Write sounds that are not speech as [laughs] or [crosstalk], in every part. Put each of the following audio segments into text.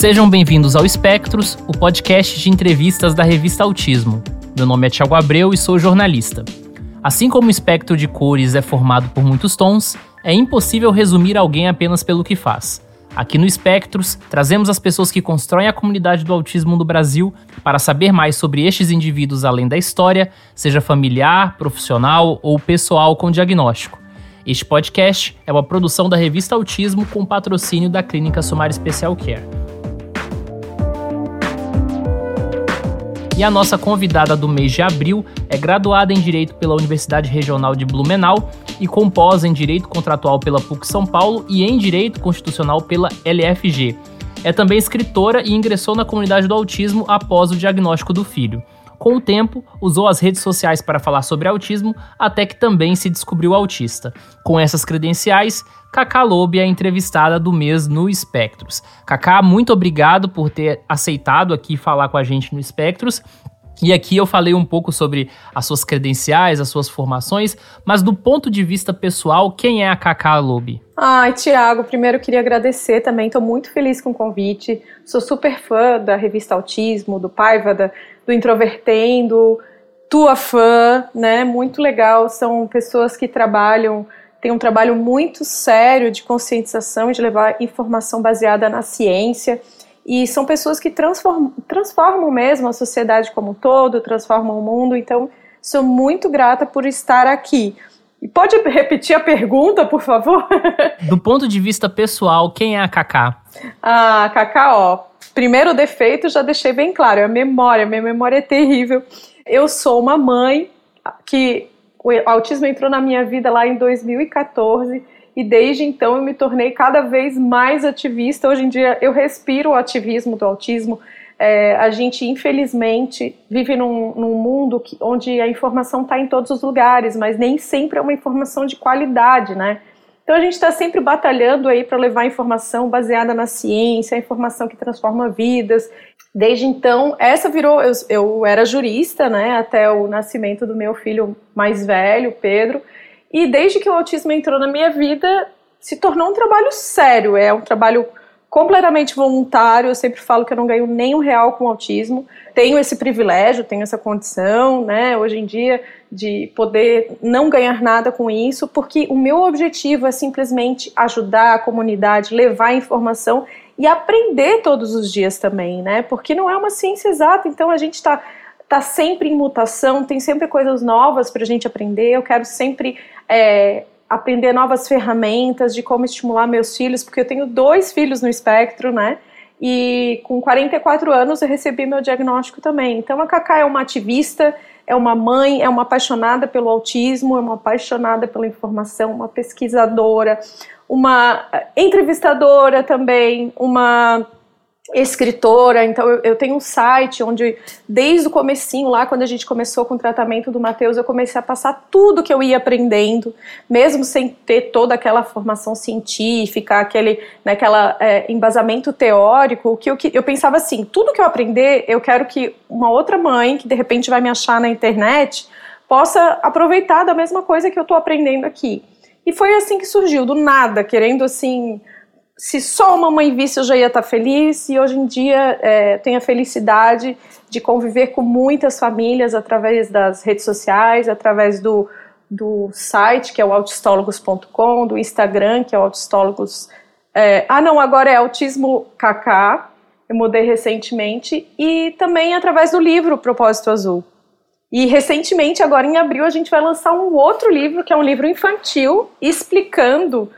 Sejam bem-vindos ao Espectros, o podcast de entrevistas da revista Autismo. Meu nome é Tiago Abreu e sou jornalista. Assim como o espectro de cores é formado por muitos tons, é impossível resumir alguém apenas pelo que faz. Aqui no Espectros, trazemos as pessoas que constroem a comunidade do autismo no Brasil para saber mais sobre estes indivíduos além da história, seja familiar, profissional ou pessoal com diagnóstico. Este podcast é uma produção da revista Autismo com patrocínio da Clínica Somar Special Care. E a nossa convidada do mês de abril é graduada em Direito pela Universidade Regional de Blumenau e com em Direito Contratual pela PUC São Paulo e em Direito Constitucional pela LFG. É também escritora e ingressou na comunidade do autismo após o diagnóstico do filho. Com o tempo, usou as redes sociais para falar sobre autismo, até que também se descobriu autista. Com essas credenciais, Cacá Lobe é a entrevistada do mês no Espectros. Cacá, muito obrigado por ter aceitado aqui falar com a gente no Espectros. E aqui eu falei um pouco sobre as suas credenciais, as suas formações, mas do ponto de vista pessoal, quem é a Cacá Lobe? Ai, Tiago, primeiro queria agradecer também, estou muito feliz com o convite. Sou super fã da revista Autismo, do Paiva, da, do Introvertendo, tua fã, né? Muito legal. São pessoas que trabalham, têm um trabalho muito sério de conscientização de levar informação baseada na ciência. E são pessoas que transformam, transformam mesmo a sociedade como um todo, transformam o mundo. Então, sou muito grata por estar aqui. E pode repetir a pergunta, por favor? [laughs] Do ponto de vista pessoal, quem é a Cacá? Ah, Cacá, ó, primeiro defeito já deixei bem claro, é a memória, minha memória é terrível. Eu sou uma mãe que o autismo entrou na minha vida lá em 2014 e desde então eu me tornei cada vez mais ativista. Hoje em dia eu respiro o ativismo do autismo. É, a gente, infelizmente, vive num, num mundo que, onde a informação está em todos os lugares, mas nem sempre é uma informação de qualidade, né? Então a gente está sempre batalhando aí para levar informação baseada na ciência, informação que transforma vidas. Desde então, essa virou. Eu, eu era jurista, né, até o nascimento do meu filho mais velho, Pedro. E desde que o autismo entrou na minha vida, se tornou um trabalho sério. É um trabalho completamente voluntário. Eu sempre falo que eu não ganho nem um real com autismo. Tenho esse privilégio, tenho essa condição, né, hoje em dia, de poder não ganhar nada com isso, porque o meu objetivo é simplesmente ajudar a comunidade, levar informação e aprender todos os dias também, né? Porque não é uma ciência exata, então a gente está tá sempre em mutação, tem sempre coisas novas para a gente aprender. Eu quero sempre é, aprender novas ferramentas de como estimular meus filhos, porque eu tenho dois filhos no espectro, né? E com 44 anos eu recebi meu diagnóstico também. Então a Cacá é uma ativista, é uma mãe, é uma apaixonada pelo autismo, é uma apaixonada pela informação, uma pesquisadora, uma entrevistadora também, uma escritora, então eu, eu, tenho um site onde desde o comecinho lá, quando a gente começou com o tratamento do Matheus, eu comecei a passar tudo que eu ia aprendendo, mesmo sem ter toda aquela formação científica, aquele né, é, embasamento teórico, que eu, que eu pensava assim, tudo que eu aprender, eu quero que uma outra mãe, que de repente vai me achar na internet, possa aproveitar da mesma coisa que eu estou aprendendo aqui. E foi assim que surgiu, do nada, querendo assim se só uma mãe visse eu já ia estar feliz e hoje em dia é, tenho a felicidade de conviver com muitas famílias através das redes sociais, através do, do site que é o autistólogos.com, do Instagram que é o autistólogos. É, ah não, agora é autismo KK, eu mudei recentemente e também através do livro Propósito Azul. E recentemente, agora em abril, a gente vai lançar um outro livro, que é um livro infantil, explicando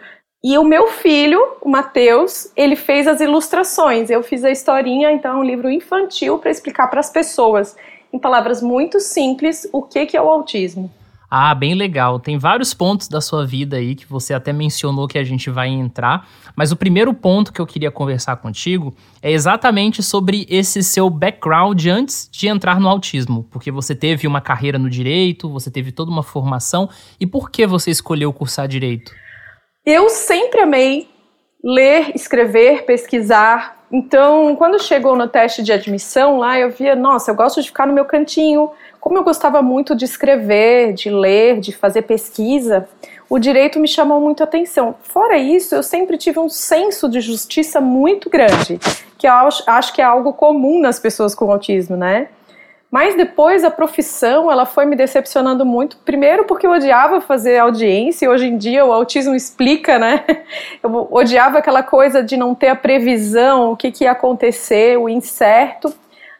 e o meu filho, o Matheus, ele fez as ilustrações. Eu fiz a historinha, então é um livro infantil para explicar para as pessoas, em palavras muito simples, o que, que é o autismo. Ah, bem legal. Tem vários pontos da sua vida aí que você até mencionou que a gente vai entrar, mas o primeiro ponto que eu queria conversar contigo é exatamente sobre esse seu background antes de entrar no autismo, porque você teve uma carreira no direito, você teve toda uma formação, e por que você escolheu cursar direito? Eu sempre amei ler, escrever, pesquisar, Então, quando chegou no teste de admissão lá, eu via, nossa, eu gosto de ficar no meu cantinho. Como eu gostava muito de escrever, de ler, de fazer pesquisa, o direito me chamou muito a atenção. Fora isso, eu sempre tive um senso de justiça muito grande, que eu acho, acho que é algo comum nas pessoas com autismo, né? Mas depois a profissão, ela foi me decepcionando muito. Primeiro porque eu odiava fazer audiência, e hoje em dia o autismo explica, né? [laughs] Eu odiava aquela coisa de não ter a previsão, o que, que ia acontecer, o incerto.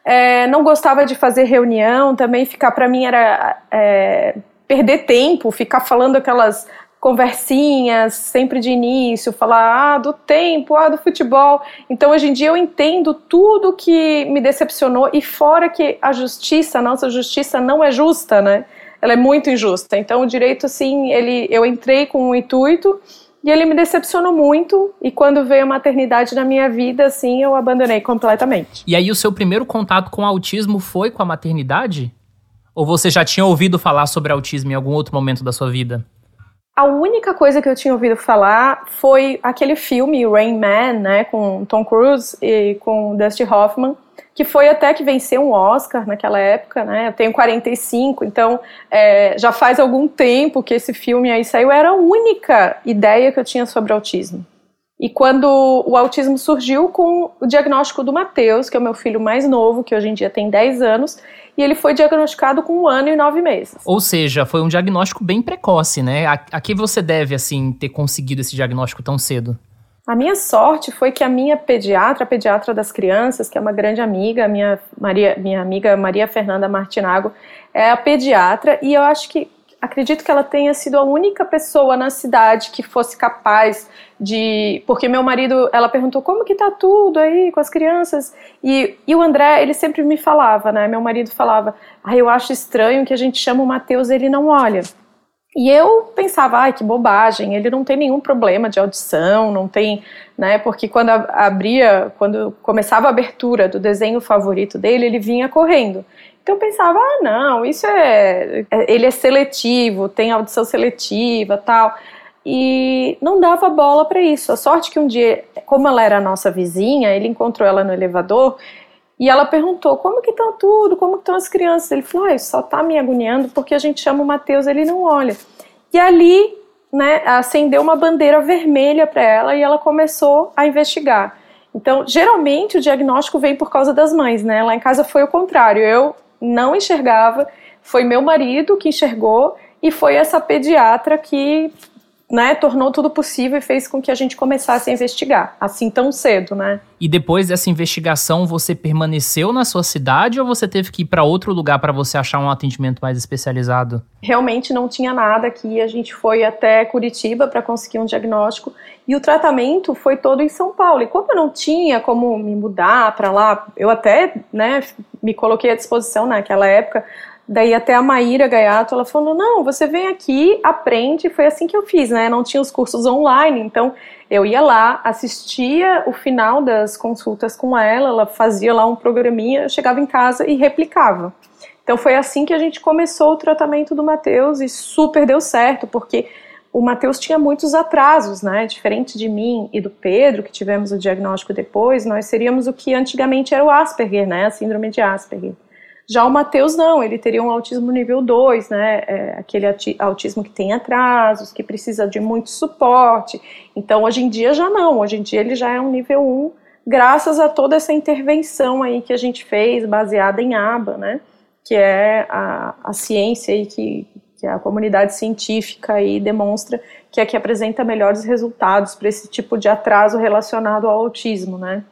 É, não gostava de fazer reunião, também ficar para mim era é, perder tempo, ficar falando aquelas conversinhas sempre de início, falar ah, do tempo, ah, do futebol. Então hoje em dia eu entendo tudo que me decepcionou e fora que a justiça, a nossa justiça não é justa, né? Ela é muito injusta. Então o direito assim, ele eu entrei com um intuito e ele me decepcionou muito e quando veio a maternidade na minha vida, assim, eu abandonei completamente. E aí o seu primeiro contato com autismo foi com a maternidade? Ou você já tinha ouvido falar sobre autismo em algum outro momento da sua vida? A única coisa que eu tinha ouvido falar foi aquele filme Rain Man, né, com Tom Cruise e com Dusty Hoffman, que foi até que venceu um Oscar naquela época, né? Eu tenho 45, então é, já faz algum tempo que esse filme aí saiu. Era a única ideia que eu tinha sobre autismo. E quando o autismo surgiu com o diagnóstico do Matheus, que é o meu filho mais novo, que hoje em dia tem 10 anos, e ele foi diagnosticado com um ano e nove meses. Ou seja, foi um diagnóstico bem precoce, né? A, a que você deve, assim, ter conseguido esse diagnóstico tão cedo? A minha sorte foi que a minha pediatra, a pediatra das crianças, que é uma grande amiga, minha, Maria, minha amiga Maria Fernanda Martinago, é a pediatra, e eu acho que acredito que ela tenha sido a única pessoa na cidade que fosse capaz de, porque meu marido, ela perguntou como que tá tudo aí com as crianças e, e o André, ele sempre me falava, né? Meu marido falava, ah, eu acho estranho que a gente chama o Mateus, ele não olha. E eu pensava, ai, que bobagem, ele não tem nenhum problema de audição, não tem, né, porque quando abria, quando começava a abertura do desenho favorito dele, ele vinha correndo. Então eu pensava, ah, não, isso é, é, ele é seletivo, tem audição seletiva, tal. E não dava bola para isso. A sorte que um dia, como ela era a nossa vizinha, ele encontrou ela no elevador e ela perguntou: "Como que estão tudo? Como que estão as crianças?" Ele falou: ah, só tá me agoniando porque a gente chama o Mateus, ele não olha". E ali, né, acendeu uma bandeira vermelha para ela e ela começou a investigar. Então, geralmente o diagnóstico vem por causa das mães, né? Lá em casa foi o contrário. Eu não enxergava, foi meu marido que enxergou e foi essa pediatra que né, tornou tudo possível e fez com que a gente começasse a investigar, assim tão cedo, né? E depois dessa investigação, você permaneceu na sua cidade ou você teve que ir para outro lugar para você achar um atendimento mais especializado? Realmente não tinha nada aqui, a gente foi até Curitiba para conseguir um diagnóstico e o tratamento foi todo em São Paulo. E como eu não tinha como me mudar para lá, eu até, né, me coloquei à disposição naquela época Daí até a Maíra Gaiato, ela falou, não, você vem aqui, aprende, foi assim que eu fiz, né, não tinha os cursos online, então eu ia lá, assistia o final das consultas com ela, ela fazia lá um programinha, eu chegava em casa e replicava. Então foi assim que a gente começou o tratamento do Matheus e super deu certo, porque o Matheus tinha muitos atrasos, né? Diferente de mim e do Pedro, que tivemos o diagnóstico depois, nós seríamos o que antigamente era o Asperger, né? A síndrome de Asperger. Já o Matheus não, ele teria um autismo nível 2, né? É aquele autismo que tem atrasos, que precisa de muito suporte. Então, hoje em dia já não, hoje em dia ele já é um nível 1, graças a toda essa intervenção aí que a gente fez, baseada em ABA, né? Que é a, a ciência aí que, que a comunidade científica aí demonstra que é que apresenta melhores resultados para esse tipo de atraso relacionado ao autismo, né?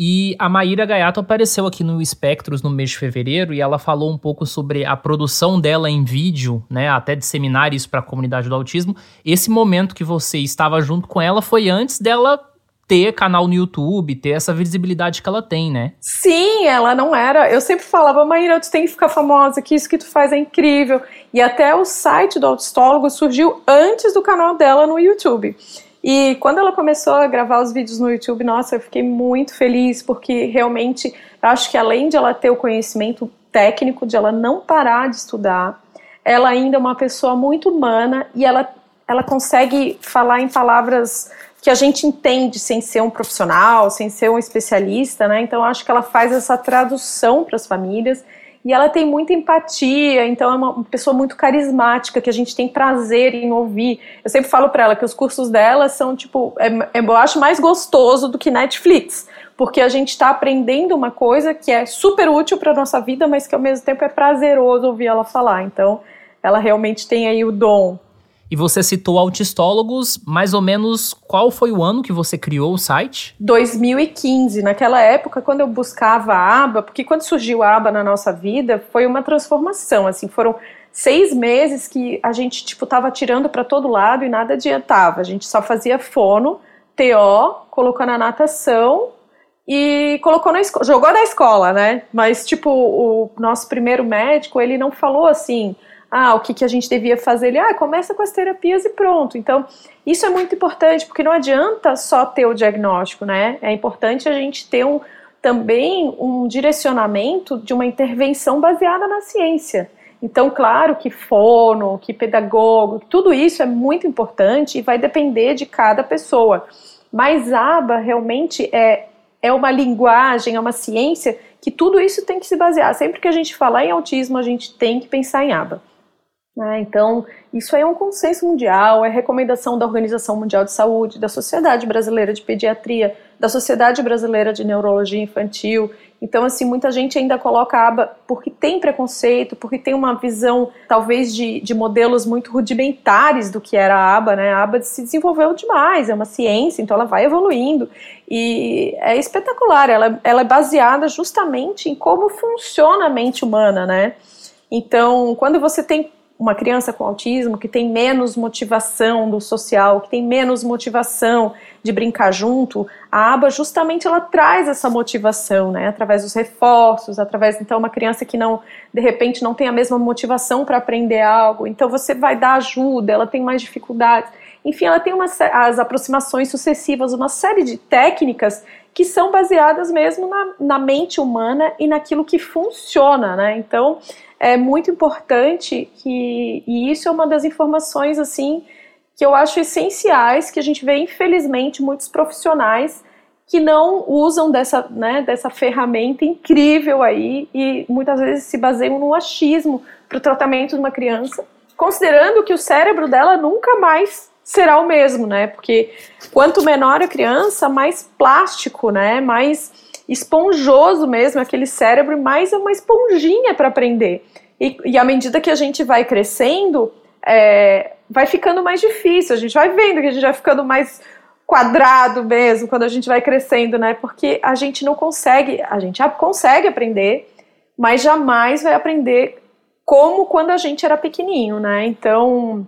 E a Maíra Gaiato apareceu aqui no Espectros no mês de fevereiro e ela falou um pouco sobre a produção dela em vídeo, né, até disseminar isso para a comunidade do autismo. Esse momento que você estava junto com ela foi antes dela ter canal no YouTube, ter essa visibilidade que ela tem, né? Sim, ela não era. Eu sempre falava, Maíra, tu tem que ficar famosa, que isso que tu faz é incrível. E até o site do Autistólogo surgiu antes do canal dela no YouTube. E quando ela começou a gravar os vídeos no YouTube, nossa, eu fiquei muito feliz, porque realmente eu acho que além de ela ter o conhecimento técnico, de ela não parar de estudar, ela ainda é uma pessoa muito humana e ela, ela consegue falar em palavras que a gente entende sem ser um profissional, sem ser um especialista, né? Então acho que ela faz essa tradução para as famílias e ela tem muita empatia, então é uma pessoa muito carismática que a gente tem prazer em ouvir. Eu sempre falo para ela que os cursos dela são tipo, é, é, eu acho mais gostoso do que Netflix, porque a gente está aprendendo uma coisa que é super útil para nossa vida, mas que ao mesmo tempo é prazeroso ouvir ela falar. Então, ela realmente tem aí o dom e você citou autistólogos, mais ou menos qual foi o ano que você criou o site? 2015. Naquela época, quando eu buscava a aba, porque quando surgiu a aba na nossa vida, foi uma transformação. Assim, foram seis meses que a gente tipo tava tirando para todo lado e nada adiantava. A gente só fazia fono, TO, colocou na natação e colocou na jogou na escola, né? Mas tipo o nosso primeiro médico ele não falou assim ah, o que, que a gente devia fazer? Ele, ah, começa com as terapias e pronto. Então, isso é muito importante, porque não adianta só ter o diagnóstico, né? É importante a gente ter um, também um direcionamento de uma intervenção baseada na ciência. Então, claro que fono, que pedagogo, tudo isso é muito importante e vai depender de cada pessoa. Mas aba realmente é, é uma linguagem, é uma ciência que tudo isso tem que se basear. Sempre que a gente falar em autismo, a gente tem que pensar em aba. Né? Então, isso aí é um consenso mundial, é recomendação da Organização Mundial de Saúde, da Sociedade Brasileira de Pediatria, da Sociedade Brasileira de Neurologia Infantil. Então, assim, muita gente ainda coloca a aba porque tem preconceito, porque tem uma visão, talvez, de, de modelos muito rudimentares do que era a aba, né? A aba se desenvolveu demais, é uma ciência, então ela vai evoluindo. E é espetacular, ela, ela é baseada justamente em como funciona a mente humana, né? Então, quando você tem uma criança com autismo que tem menos motivação do social, que tem menos motivação de brincar junto, a aba justamente ela traz essa motivação, né, através dos reforços, através então uma criança que não de repente não tem a mesma motivação para aprender algo, então você vai dar ajuda, ela tem mais dificuldades. Enfim, ela tem uma, as aproximações sucessivas, uma série de técnicas que são baseadas mesmo na, na mente humana e naquilo que funciona, né? Então, é muito importante que e isso é uma das informações assim que eu acho essenciais que a gente vê infelizmente muitos profissionais que não usam dessa, né, dessa ferramenta incrível aí e muitas vezes se baseiam no achismo para o tratamento de uma criança, considerando que o cérebro dela nunca mais será o mesmo, né? Porque quanto menor a criança, mais plástico, né? Mais esponjoso mesmo aquele cérebro, mais é uma esponjinha para aprender. E, e à medida que a gente vai crescendo, é, vai ficando mais difícil. A gente vai vendo que a gente vai ficando mais quadrado mesmo quando a gente vai crescendo, né? Porque a gente não consegue, a gente consegue aprender, mas jamais vai aprender como quando a gente era pequenininho, né? Então,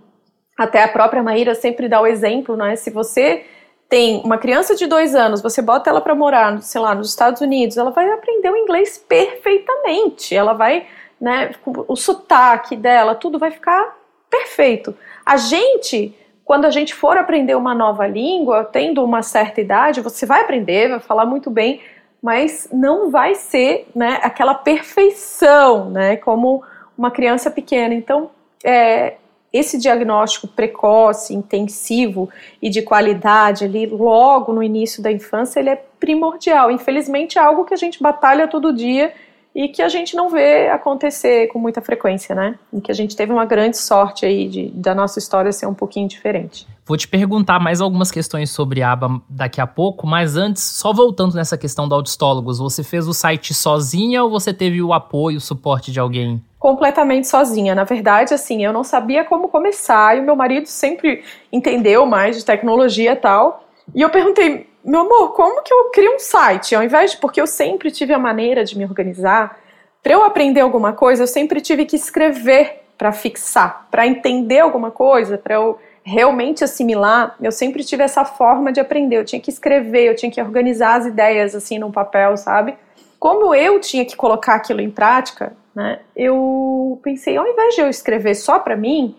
até a própria Maíra sempre dá o exemplo, né? Se você tem uma criança de dois anos, você bota ela para morar, sei lá, nos Estados Unidos, ela vai aprender o inglês perfeitamente. Ela vai, né, o sotaque dela, tudo vai ficar perfeito. A gente, quando a gente for aprender uma nova língua, tendo uma certa idade, você vai aprender, vai falar muito bem, mas não vai ser, né, aquela perfeição, né, como uma criança pequena. Então, é, esse diagnóstico precoce, intensivo e de qualidade ali logo no início da infância, ele é primordial. Infelizmente é algo que a gente batalha todo dia e que a gente não vê acontecer com muita frequência, né? E que a gente teve uma grande sorte aí de, da nossa história ser um pouquinho diferente. Vou te perguntar mais algumas questões sobre a aba daqui a pouco, mas antes, só voltando nessa questão do autistólogos, você fez o site sozinha ou você teve o apoio, o suporte de alguém? Completamente sozinha. Na verdade, assim, eu não sabia como começar e o meu marido sempre entendeu mais de tecnologia e tal. E eu perguntei, meu amor, como que eu crio um site? Ao invés de, porque eu sempre tive a maneira de me organizar, para eu aprender alguma coisa, eu sempre tive que escrever para fixar, para entender alguma coisa, para eu realmente assimilar, eu sempre tive essa forma de aprender. Eu tinha que escrever, eu tinha que organizar as ideias assim no papel, sabe? Como eu tinha que colocar aquilo em prática, né? Eu pensei, ao invés de eu escrever só para mim,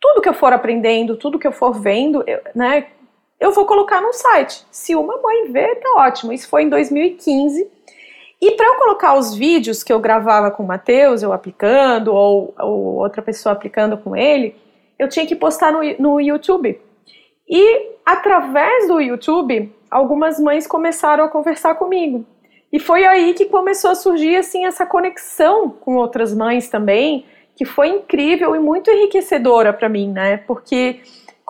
tudo que eu for aprendendo, tudo que eu for vendo, eu, né, eu vou colocar no site. Se uma mãe ver, tá ótimo. Isso foi em 2015. E para eu colocar os vídeos que eu gravava com o Matheus, eu aplicando, ou, ou, outra pessoa aplicando com ele, eu tinha que postar no, no YouTube. E através do YouTube, algumas mães começaram a conversar comigo. E foi aí que começou a surgir assim essa conexão com outras mães também, que foi incrível e muito enriquecedora para mim, né? Porque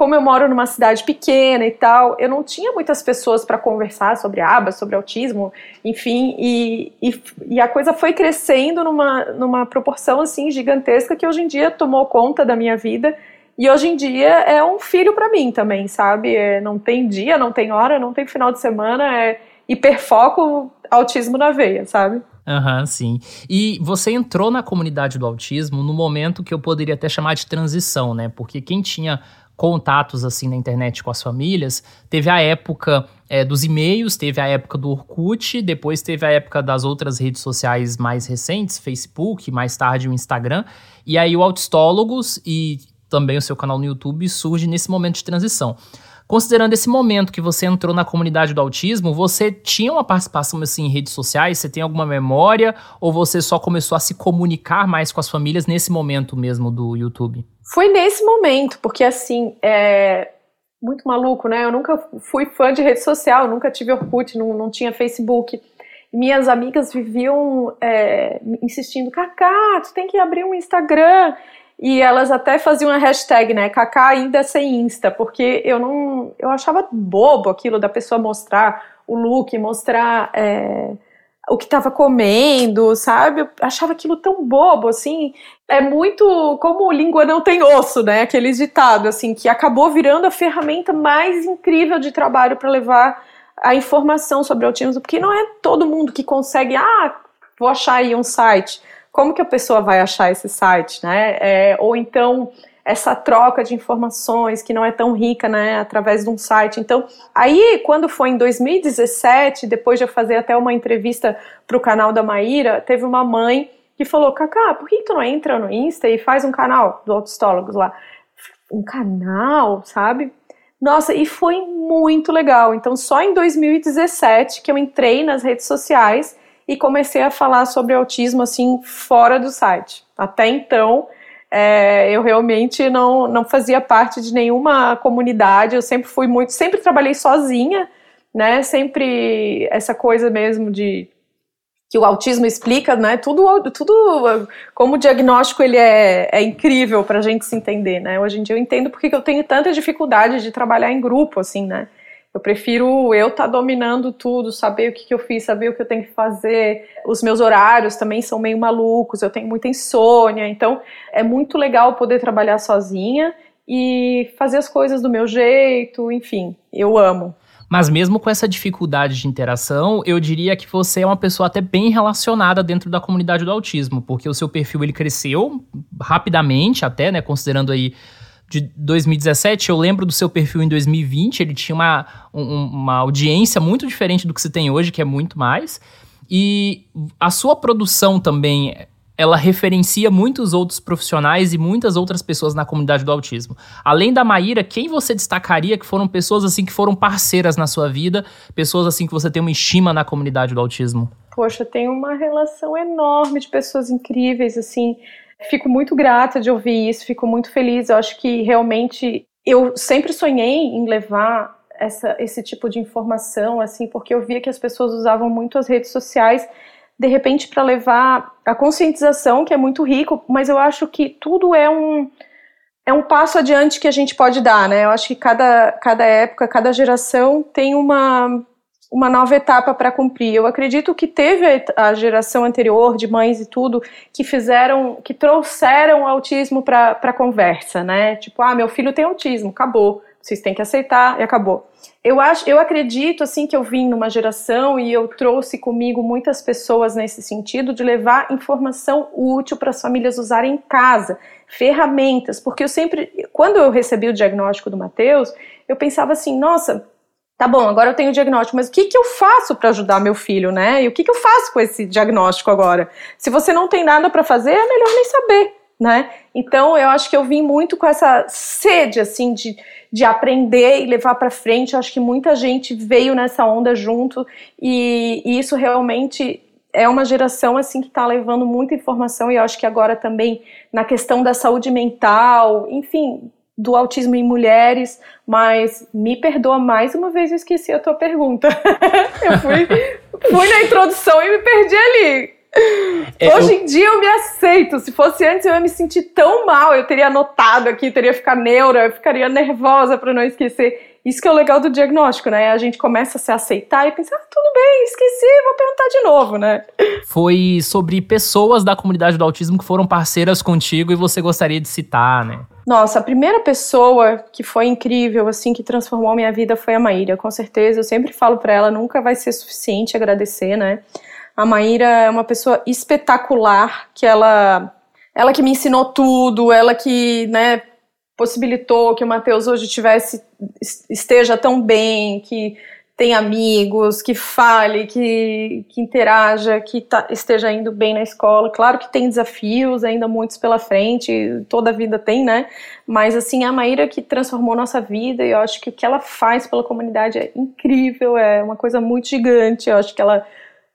como eu moro numa cidade pequena e tal, eu não tinha muitas pessoas para conversar sobre aba, sobre autismo, enfim, e, e, e, a coisa foi crescendo numa, numa proporção assim gigantesca que hoje em dia tomou conta da minha vida e hoje em dia é um filho para mim também, sabe? É, não tem dia, não tem hora, não tem final de semana, é hiperfoco autismo na veia, sabe? Aham, uhum, sim. E você entrou na comunidade do autismo no momento que eu poderia até chamar de transição, né? Porque quem tinha contatos assim na internet com as famílias, teve a época é, dos e-mails, teve a época do Orkut, depois teve a época das outras redes sociais mais recentes, Facebook, mais tarde o Instagram, e aí o Autistólogos e também o seu canal no YouTube surge nesse momento de transição. Considerando esse momento que você entrou na comunidade do autismo, você tinha uma participação assim em redes sociais? Você tem alguma memória? Ou você só começou a se comunicar mais com as famílias nesse momento mesmo do YouTube? Foi nesse momento, porque assim, é muito maluco, né? Eu nunca fui fã de rede social, nunca tive Orkut, não, não tinha Facebook. Minhas amigas viviam é, insistindo, Cacá, tu tem que abrir um Instagram. E elas até faziam a hashtag, né? Kaká ainda sem Insta, porque eu não. Eu achava bobo aquilo da pessoa mostrar o look, mostrar é, o que estava comendo, sabe? Eu achava aquilo tão bobo, assim. É muito como língua não tem osso, né? Aquele ditado, assim, que acabou virando a ferramenta mais incrível de trabalho para levar a informação sobre autismo, porque não é todo mundo que consegue, ah, vou achar aí um site como que a pessoa vai achar esse site, né? É, ou então essa troca de informações que não é tão rica, né, através de um site. Então, aí quando foi em 2017, depois de eu fazer até uma entrevista para o canal da Maíra, teve uma mãe que falou, Cacá, por que tu não entra no Insta e faz um canal do Autistólogos lá? Um canal, sabe? Nossa, e foi muito legal. Então, só em 2017 que eu entrei nas redes sociais e comecei a falar sobre autismo assim fora do site. Até então, é, eu realmente não, não fazia parte de nenhuma comunidade, eu sempre fui muito, sempre trabalhei sozinha, né? Sempre essa coisa mesmo de que o autismo explica, né? Tudo, tudo como diagnóstico ele é, é incrível para a gente se entender, né? Hoje em dia eu entendo porque eu tenho tanta dificuldade de trabalhar em grupo, assim, né? Eu prefiro eu estar tá dominando tudo, saber o que, que eu fiz, saber o que eu tenho que fazer. Os meus horários também são meio malucos, eu tenho muita insônia, então é muito legal poder trabalhar sozinha e fazer as coisas do meu jeito, enfim, eu amo. Mas mesmo com essa dificuldade de interação, eu diria que você é uma pessoa até bem relacionada dentro da comunidade do autismo, porque o seu perfil ele cresceu rapidamente, até, né, considerando aí de 2017, eu lembro do seu perfil em 2020, ele tinha uma, um, uma audiência muito diferente do que se tem hoje, que é muito mais. E a sua produção também, ela referencia muitos outros profissionais e muitas outras pessoas na comunidade do autismo. Além da Maíra, quem você destacaria que foram pessoas assim que foram parceiras na sua vida, pessoas assim que você tem uma estima na comunidade do autismo? Poxa, tem uma relação enorme de pessoas incríveis, assim, Fico muito grata de ouvir isso, fico muito feliz. Eu acho que realmente eu sempre sonhei em levar essa, esse tipo de informação, assim, porque eu via que as pessoas usavam muito as redes sociais, de repente, para levar a conscientização, que é muito rico, mas eu acho que tudo é um, é um passo adiante que a gente pode dar, né? Eu acho que cada, cada época, cada geração tem uma, uma nova etapa para cumprir. Eu acredito que teve a geração anterior de mães e tudo que fizeram, que trouxeram o autismo para a conversa, né? Tipo, ah, meu filho tem autismo, acabou. Vocês têm que aceitar e acabou. Eu acho, eu acredito assim que eu vim numa geração e eu trouxe comigo muitas pessoas nesse sentido de levar informação útil para as famílias usarem em casa, ferramentas, porque eu sempre, quando eu recebi o diagnóstico do Mateus, eu pensava assim, nossa, tá bom, agora eu tenho o diagnóstico, mas o que, que eu faço para ajudar meu filho, né? E o que, que eu faço com esse diagnóstico agora? Se você não tem nada para fazer, é melhor nem saber, né? Então eu acho que eu vim muito com essa sede, assim, de, de aprender e levar para frente. Eu acho que muita gente veio nessa onda junto e, e isso realmente é uma geração assim que está levando muita informação e eu acho que agora também na questão da saúde mental, enfim, do autismo em mulheres, mas me perdoa mais uma vez, eu esqueci a tua pergunta. [laughs] eu fui, fui na introdução e me perdi ali. É, Hoje eu... em dia eu me aceito. Se fosse antes eu ia me sentir tão mal. Eu teria anotado aqui, teria ficar neura, eu ficaria nervosa para não esquecer. Isso que é o legal do diagnóstico, né? A gente começa a se aceitar e pensar, ah, tudo bem, esqueci, vou perguntar de novo, né? Foi sobre pessoas da comunidade do autismo que foram parceiras contigo e você gostaria de citar, né? Nossa, a primeira pessoa que foi incrível, assim, que transformou a minha vida foi a Maíra, com certeza. Eu sempre falo para ela, nunca vai ser suficiente agradecer, né? A Maíra é uma pessoa espetacular, que ela ela que me ensinou tudo, ela que, né, possibilitou que o Matheus hoje tivesse esteja tão bem, que tem amigos, que fale, que, que interaja, que tá, esteja indo bem na escola. Claro que tem desafios, ainda muitos pela frente, toda a vida tem, né? Mas assim, a Maíra que transformou nossa vida e eu acho que o que ela faz pela comunidade é incrível, é uma coisa muito gigante. Eu acho que ela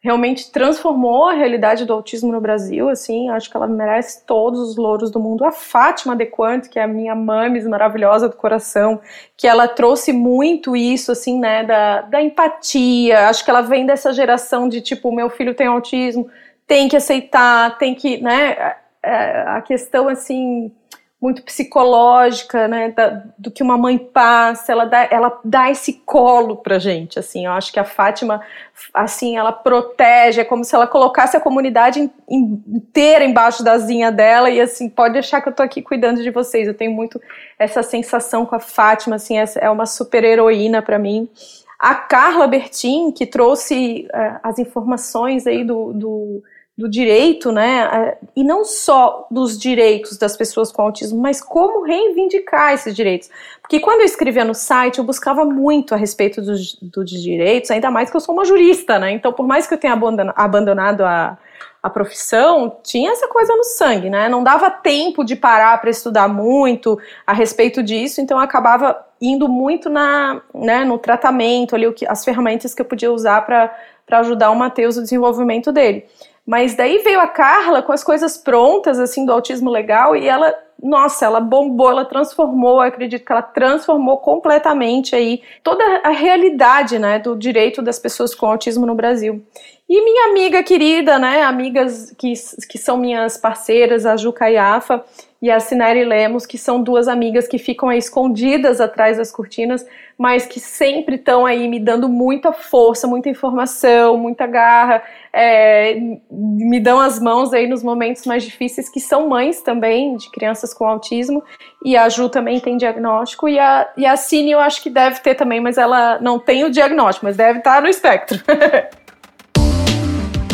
realmente transformou a realidade do autismo no Brasil, assim, acho que ela merece todos os louros do mundo. A Fátima Dequante, que é a minha mames maravilhosa do coração, que ela trouxe muito isso, assim, né, da, da empatia, acho que ela vem dessa geração de, tipo, meu filho tem autismo, tem que aceitar, tem que, né, é, a questão, assim, muito psicológica, né, da, do que uma mãe passa, ela dá, ela dá esse colo pra gente, assim, eu acho que a Fátima, assim, ela protege, é como se ela colocasse a comunidade inteira embaixo da asinha dela e, assim, pode deixar que eu tô aqui cuidando de vocês, eu tenho muito essa sensação com a Fátima, assim, é uma super heroína para mim. A Carla Bertin, que trouxe uh, as informações aí do, do do direito, né? E não só dos direitos das pessoas com autismo, mas como reivindicar esses direitos. Porque quando eu escrevia no site, eu buscava muito a respeito dos, direitos, ainda mais que eu sou uma jurista, né? Então, por mais que eu tenha abandonado a, a profissão, tinha essa coisa no sangue, né? Não dava tempo de parar para estudar muito a respeito disso, então eu acabava indo muito na, né, no tratamento ali, o que, as ferramentas que eu podia usar para ajudar o Matheus no desenvolvimento dele. Mas daí veio a Carla com as coisas prontas, assim, do autismo legal, e ela, nossa, ela bombou, ela transformou, acredito que ela transformou completamente aí toda a realidade, né, do direito das pessoas com autismo no Brasil. E minha amiga querida, né, amigas que, que são minhas parceiras, a Juca e a Afa, e a Cineri Lemos, que são duas amigas que ficam escondidas atrás das cortinas, mas que sempre estão aí me dando muita força, muita informação, muita garra, é, me dão as mãos aí nos momentos mais difíceis, que são mães também de crianças com autismo, e a Ju também tem diagnóstico, e a, e a Cine eu acho que deve ter também, mas ela não tem o diagnóstico, mas deve estar no espectro. [laughs]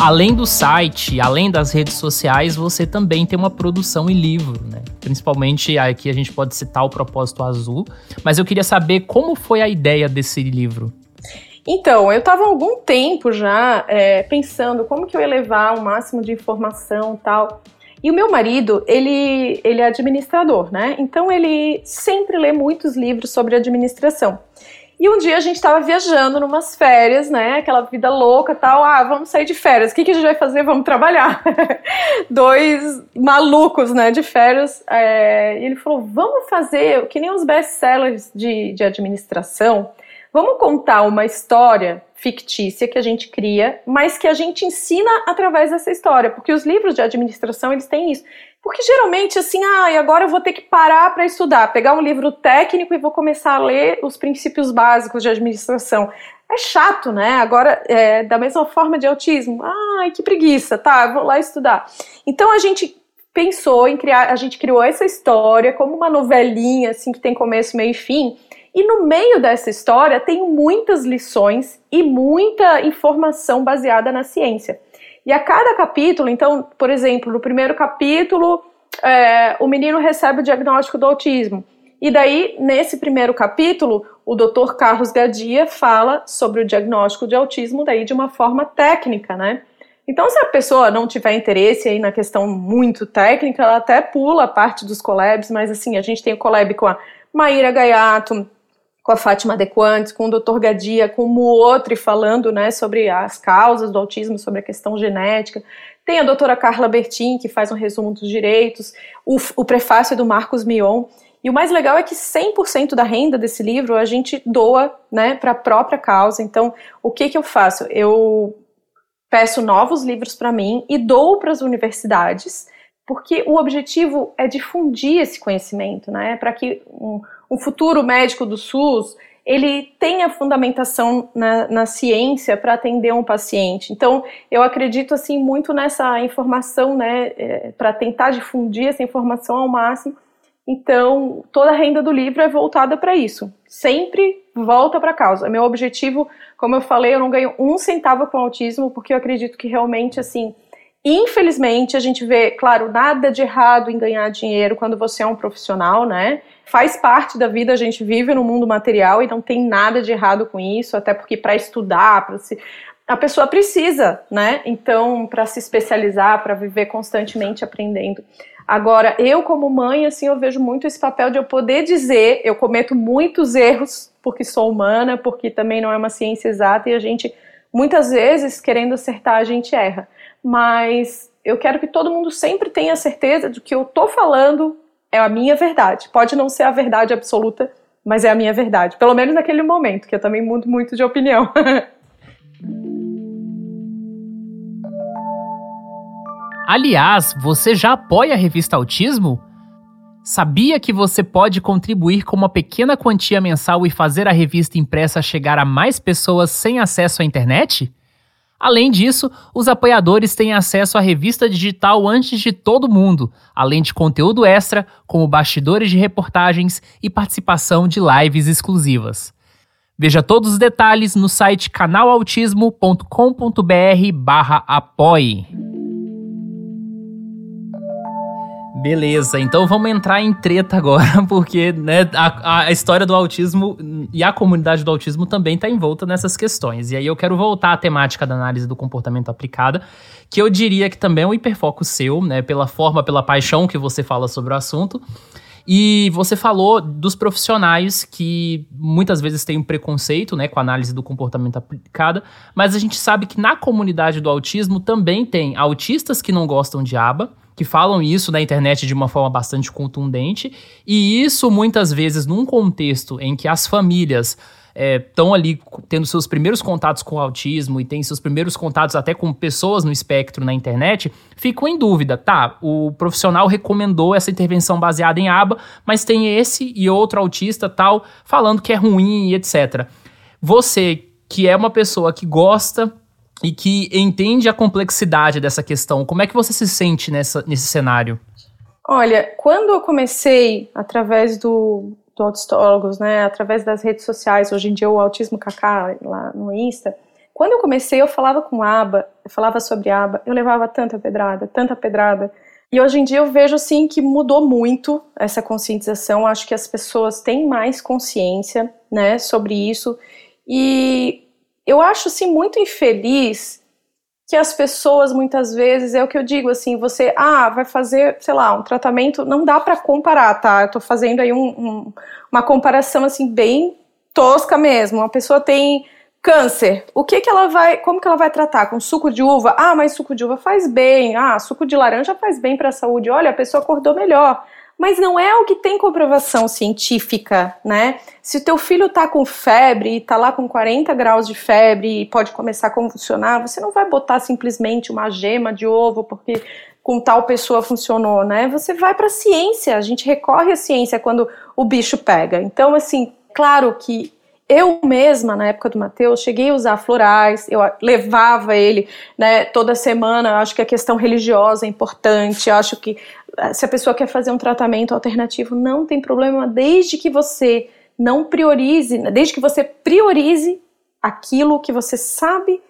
além do site, além das redes sociais, você também tem uma produção em livro, né? Principalmente aqui a gente pode citar o Propósito Azul, mas eu queria saber como foi a ideia desse livro. Então, eu estava há algum tempo já é, pensando como que eu ia levar o máximo de informação tal. E o meu marido, ele, ele é administrador, né? Então ele sempre lê muitos livros sobre administração. E um dia a gente estava viajando numas férias, né? Aquela vida louca tal. Ah, vamos sair de férias. O que, que a gente vai fazer? Vamos trabalhar. [laughs] Dois malucos, né? De férias. É... E ele falou: vamos fazer que nem os best-sellers de, de administração. Vamos contar uma história fictícia que a gente cria, mas que a gente ensina através dessa história, porque os livros de administração eles têm isso. Porque geralmente, assim, ah, agora eu vou ter que parar para estudar, pegar um livro técnico e vou começar a ler os princípios básicos de administração. É chato, né? Agora, é, da mesma forma de autismo, ai, que preguiça, tá, vou lá estudar. Então a gente pensou em criar, a gente criou essa história como uma novelinha, assim, que tem começo, meio e fim. E no meio dessa história tem muitas lições e muita informação baseada na ciência. E a cada capítulo, então, por exemplo, no primeiro capítulo, é, o menino recebe o diagnóstico do autismo. E daí, nesse primeiro capítulo, o Dr. Carlos Gadia fala sobre o diagnóstico de autismo daí de uma forma técnica, né? Então, se a pessoa não tiver interesse aí na questão muito técnica, ela até pula a parte dos collabs, mas assim, a gente tem o collab com a Maíra Gaiato, com a Fátima Dequantes, com o Dr. Gadia, com o outro falando né, sobre as causas do autismo, sobre a questão genética. Tem a doutora Carla Bertin, que faz um resumo dos direitos, o, o prefácio do Marcos Mion. E o mais legal é que 100% da renda desse livro a gente doa, né, para a própria causa. Então, o que que eu faço? Eu peço novos livros para mim e dou para as universidades, porque o objetivo é difundir esse conhecimento, né, para que um, um futuro médico do SUS ele tem a fundamentação na, na ciência para atender um paciente. Então, eu acredito assim muito nessa informação, né, é, para tentar difundir essa informação ao máximo. Então, toda a renda do livro é voltada para isso. Sempre volta para a causa. Meu objetivo, como eu falei, eu não ganho um centavo com autismo, porque eu acredito que realmente, assim, infelizmente, a gente vê, claro, nada de errado em ganhar dinheiro quando você é um profissional, né? faz parte da vida, a gente vive no mundo material e não tem nada de errado com isso, até porque para estudar, para se a pessoa precisa, né? Então, para se especializar, para viver constantemente aprendendo. Agora, eu como mãe, assim, eu vejo muito esse papel de eu poder dizer, eu cometo muitos erros porque sou humana, porque também não é uma ciência exata e a gente muitas vezes querendo acertar a gente erra. Mas eu quero que todo mundo sempre tenha certeza de que eu tô falando é a minha verdade. Pode não ser a verdade absoluta, mas é a minha verdade. Pelo menos naquele momento, que eu também mudo muito de opinião. [laughs] Aliás, você já apoia a revista Autismo? Sabia que você pode contribuir com uma pequena quantia mensal e fazer a revista impressa chegar a mais pessoas sem acesso à internet? Além disso, os apoiadores têm acesso à revista digital antes de todo mundo, além de conteúdo extra, como bastidores de reportagens e participação de lives exclusivas. Veja todos os detalhes no site canalautismo.com.br/apoie. Beleza, então vamos entrar em treta agora, [laughs] porque né, a, a, história do autismo e a comunidade do autismo também está envolta nessas questões. E aí eu quero voltar à temática da análise do comportamento aplicada, que eu diria que também é um hiperfoco seu, né, pela forma, pela paixão que você fala sobre o assunto. E você falou dos profissionais que muitas vezes têm um preconceito né, com a análise do comportamento aplicada, mas a gente sabe que na comunidade do autismo também tem autistas que não gostam de aba, que falam isso na internet de uma forma bastante contundente, e isso muitas vezes num contexto em que as famílias estão é, ali tendo seus primeiros contatos com o autismo e têm seus primeiros contatos até com pessoas no espectro na internet, ficam em dúvida, tá? O profissional recomendou essa intervenção baseada em aba, mas tem esse e outro autista tal falando que é ruim e etc. Você, que é uma pessoa que gosta e que entende a complexidade dessa questão. Como é que você se sente nessa, nesse cenário? Olha, quando eu comecei através do, do Autistólogos, né, através das redes sociais, hoje em dia o Autismo Kaká lá no Insta, quando eu comecei eu falava com aba, eu falava sobre aba, eu levava tanta pedrada, tanta pedrada. E hoje em dia eu vejo assim que mudou muito essa conscientização, acho que as pessoas têm mais consciência, né, sobre isso. E eu acho assim muito infeliz que as pessoas muitas vezes é o que eu digo assim, você ah vai fazer sei lá um tratamento, não dá para comparar, tá? Eu tô fazendo aí um, um, uma comparação assim bem tosca mesmo. Uma pessoa tem câncer, o que que ela vai, como que ela vai tratar com suco de uva? Ah, mas suco de uva faz bem. Ah, suco de laranja faz bem para a saúde. Olha, a pessoa acordou melhor mas não é o que tem comprovação científica, né? Se o teu filho tá com febre, tá lá com 40 graus de febre e pode começar a convulsionar, você não vai botar simplesmente uma gema de ovo porque com tal pessoa funcionou, né? Você vai para a ciência, a gente recorre à ciência quando o bicho pega. Então, assim, claro que eu mesma, na época do Mateus, cheguei a usar florais, eu levava ele né, toda semana. Eu acho que a questão religiosa é importante. Eu acho que se a pessoa quer fazer um tratamento alternativo, não tem problema, desde que você não priorize, desde que você priorize aquilo que você sabe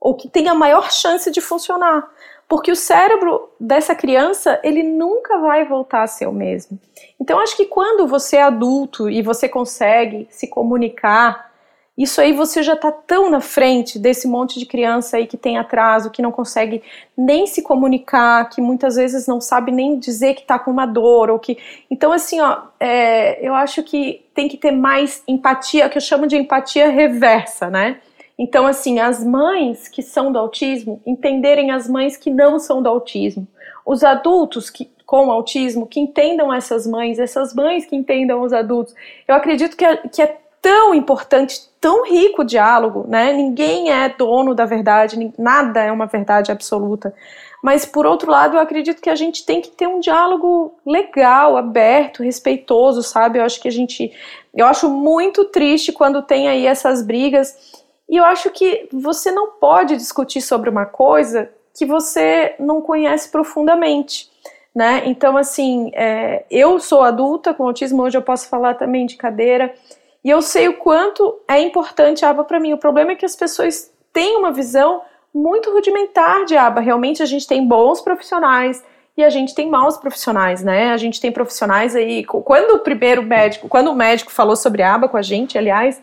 ou que tem a maior chance de funcionar. Porque o cérebro dessa criança, ele nunca vai voltar a ser o mesmo. Então, acho que quando você é adulto e você consegue se comunicar, isso aí você já está tão na frente desse monte de criança aí que tem atraso, que não consegue nem se comunicar, que muitas vezes não sabe nem dizer que está com uma dor ou que. Então, assim, ó, é, eu acho que tem que ter mais empatia, que eu chamo de empatia reversa, né? Então, assim, as mães que são do autismo entenderem as mães que não são do autismo. Os adultos que com autismo, que entendam essas mães, essas mães que entendam os adultos. Eu acredito que é, que é tão importante, tão rico o diálogo, né? Ninguém é dono da verdade, nada é uma verdade absoluta. Mas, por outro lado, eu acredito que a gente tem que ter um diálogo legal, aberto, respeitoso, sabe? Eu acho que a gente. Eu acho muito triste quando tem aí essas brigas. E eu acho que você não pode discutir sobre uma coisa que você não conhece profundamente. Né? Então, assim, é, eu sou adulta com autismo, hoje eu posso falar também de cadeira, e eu sei o quanto é importante a aba para mim. O problema é que as pessoas têm uma visão muito rudimentar de aba. Realmente a gente tem bons profissionais e a gente tem maus profissionais, né? A gente tem profissionais aí. Quando o primeiro médico, quando o médico falou sobre aba com a gente, aliás,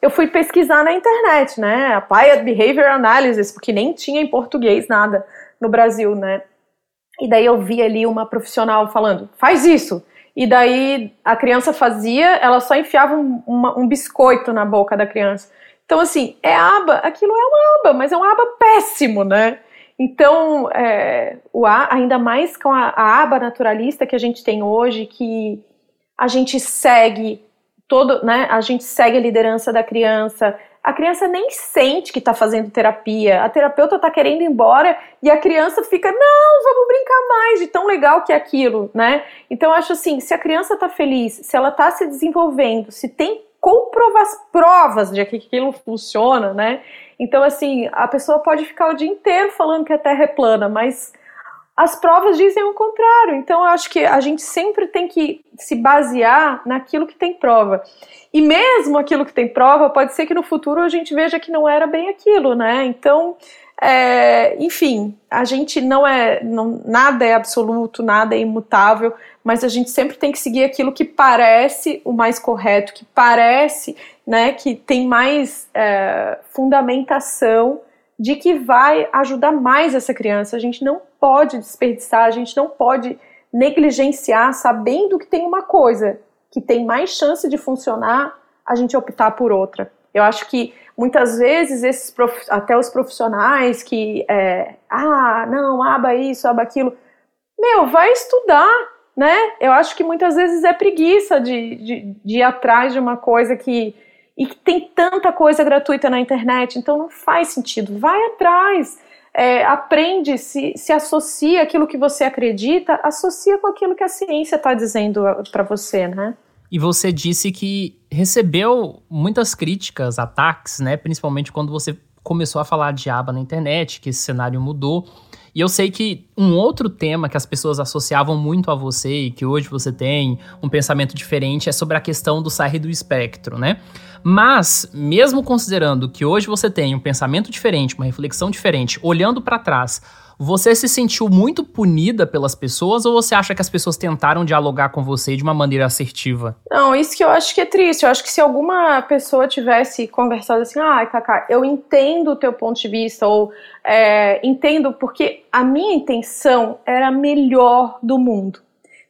eu fui pesquisar na internet, né? Applied Behavior Analysis, porque nem tinha em português nada no Brasil, né? E daí eu vi ali uma profissional falando, faz isso. E daí a criança fazia, ela só enfiava um, uma, um biscoito na boca da criança. Então, assim, é aba, aquilo é uma aba, mas é um aba péssimo, né? Então, é, o a, ainda mais com a, a aba naturalista que a gente tem hoje, que a gente segue todo, né? A gente segue a liderança da criança. A criança nem sente que está fazendo terapia. A terapeuta está querendo ir embora e a criança fica, não, vamos brincar mais, de tão legal que é aquilo, né? Então, acho assim, se a criança está feliz, se ela está se desenvolvendo, se tem comprovas, provas de que aquilo funciona, né? Então, assim, a pessoa pode ficar o dia inteiro falando que a Terra é plana, mas as provas dizem o contrário. Então, eu acho que a gente sempre tem que se basear naquilo que tem prova. E mesmo aquilo que tem prova, pode ser que no futuro a gente veja que não era bem aquilo, né? Então, é, enfim, a gente não é. Não, nada é absoluto, nada é imutável, mas a gente sempre tem que seguir aquilo que parece o mais correto, que parece né, que tem mais é, fundamentação de que vai ajudar mais essa criança. A gente não pode desperdiçar, a gente não pode negligenciar, sabendo que tem uma coisa que tem mais chance de funcionar, a gente optar por outra. Eu acho que muitas vezes esses até os profissionais que é, ah não aba isso aba aquilo meu vai estudar né? Eu acho que muitas vezes é preguiça de, de, de ir atrás de uma coisa que. E que tem tanta coisa gratuita na internet, então não faz sentido. Vai atrás, é, aprende, se, se associa aquilo que você acredita, associa com aquilo que a ciência está dizendo para você, né? E você disse que recebeu muitas críticas, ataques, né? Principalmente quando você começou a falar de aba na internet, que esse cenário mudou. E eu sei que um outro tema que as pessoas associavam muito a você e que hoje você tem um pensamento diferente é sobre a questão do sair do espectro, né? Mas, mesmo considerando que hoje você tem um pensamento diferente, uma reflexão diferente, olhando para trás, você se sentiu muito punida pelas pessoas ou você acha que as pessoas tentaram dialogar com você de uma maneira assertiva? Não, isso que eu acho que é triste. Eu acho que se alguma pessoa tivesse conversado assim, ah, Cacá, eu entendo o teu ponto de vista, ou é, entendo porque a minha intenção era a melhor do mundo.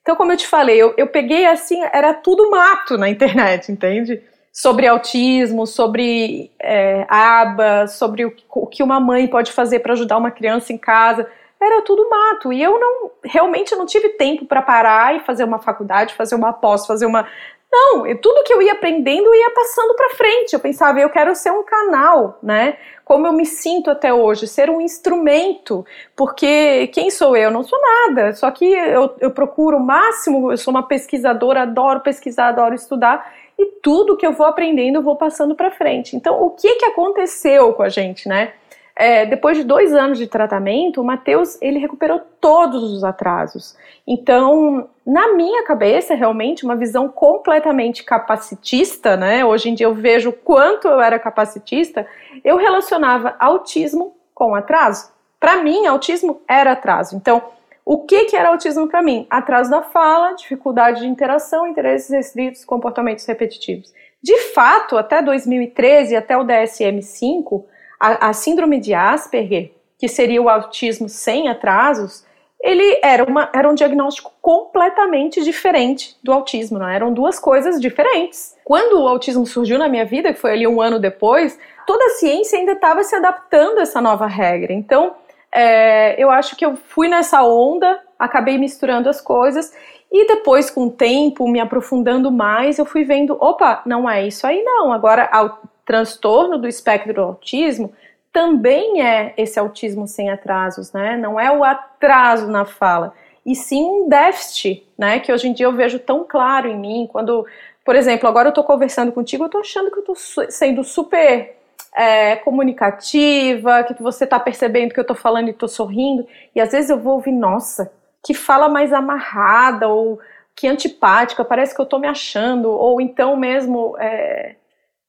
Então, como eu te falei, eu, eu peguei assim, era tudo mato na internet, entende? Sobre autismo, sobre é, aba, sobre o, o, que uma mãe pode fazer para ajudar uma criança em casa. Era tudo mato. E eu não realmente não tive tempo para parar e fazer uma faculdade, fazer uma pós, fazer uma. Não, tudo que eu ia aprendendo eu ia passando para frente. Eu pensava, eu quero ser um canal, né? Como eu me sinto até hoje, ser um instrumento, porque quem sou eu? Não sou nada. Só que eu, eu procuro o máximo, eu sou uma pesquisadora, adoro pesquisar, adoro estudar e tudo que eu vou aprendendo eu vou passando para frente. Então, o que, que aconteceu com a gente, né? É, depois de dois anos de tratamento, o Matheus ele recuperou todos os atrasos. Então, na minha cabeça, realmente, uma visão completamente capacitista, né? Hoje em dia eu vejo quanto eu era capacitista, eu relacionava autismo com atraso. Para mim, autismo era atraso. Então, o que, que era autismo para mim? Atraso da fala, dificuldade de interação, interesses restritos, comportamentos repetitivos. De fato, até 2013, até o DSM-5, a, a, síndrome de Asperger, que seria o autismo sem atrasos, ele era, uma, era um diagnóstico completamente diferente do autismo, não? eram duas coisas diferentes. Quando o autismo surgiu na minha vida, que foi ali um ano depois, toda a ciência ainda estava se adaptando a essa nova regra. Então, é, eu acho que eu fui nessa onda, acabei misturando as coisas e depois, com o tempo, me aprofundando mais, eu fui vendo, opa, não é isso aí não. Agora, o transtorno do espectro do autismo também é esse autismo sem atrasos, né? Não é o atraso na fala, e sim um déficit, né? Que hoje em dia eu vejo tão claro em mim, quando, por exemplo, agora eu tô conversando contigo, eu tô achando que eu tô sendo super é, comunicativa, que você tá percebendo que eu tô falando e tô sorrindo, e às vezes eu vou ouvir, nossa, que fala mais amarrada, ou que antipática, parece que eu tô me achando, ou então mesmo é,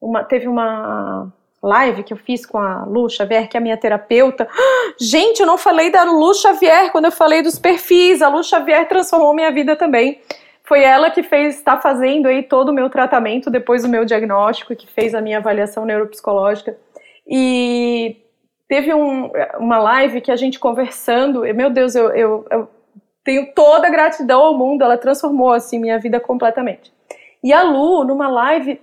uma, teve uma live que eu fiz com a Lu Xavier, que é a minha terapeuta. [gasps] Gente, eu não falei da Lu Xavier quando eu falei dos perfis. A Lu Xavier transformou minha vida também. Foi ela que fez, está fazendo aí todo o meu tratamento depois do meu diagnóstico, que fez a minha avaliação neuropsicológica. E teve um, uma live que a gente conversando, meu Deus, eu, eu, eu tenho toda a gratidão ao mundo, ela transformou assim minha vida completamente. E a Lu, numa live,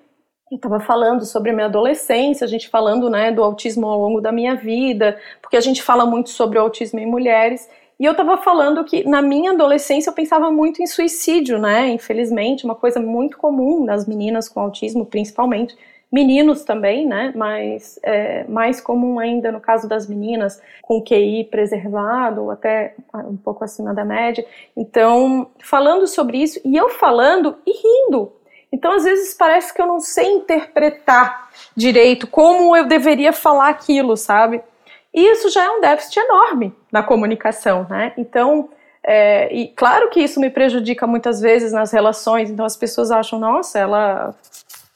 eu estava falando sobre a minha adolescência, a gente falando né, do autismo ao longo da minha vida, porque a gente fala muito sobre o autismo em mulheres. E eu estava falando que na minha adolescência eu pensava muito em suicídio, né? Infelizmente, uma coisa muito comum nas meninas com autismo, principalmente. Meninos também, né? Mas é, mais comum ainda no caso das meninas com QI preservado, ou até um pouco acima da média. Então, falando sobre isso, e eu falando e rindo, então, às vezes, parece que eu não sei interpretar direito como eu deveria falar aquilo, sabe? E isso já é um déficit enorme na comunicação, né? Então, é, e claro que isso me prejudica muitas vezes nas relações, então as pessoas acham, nossa, ela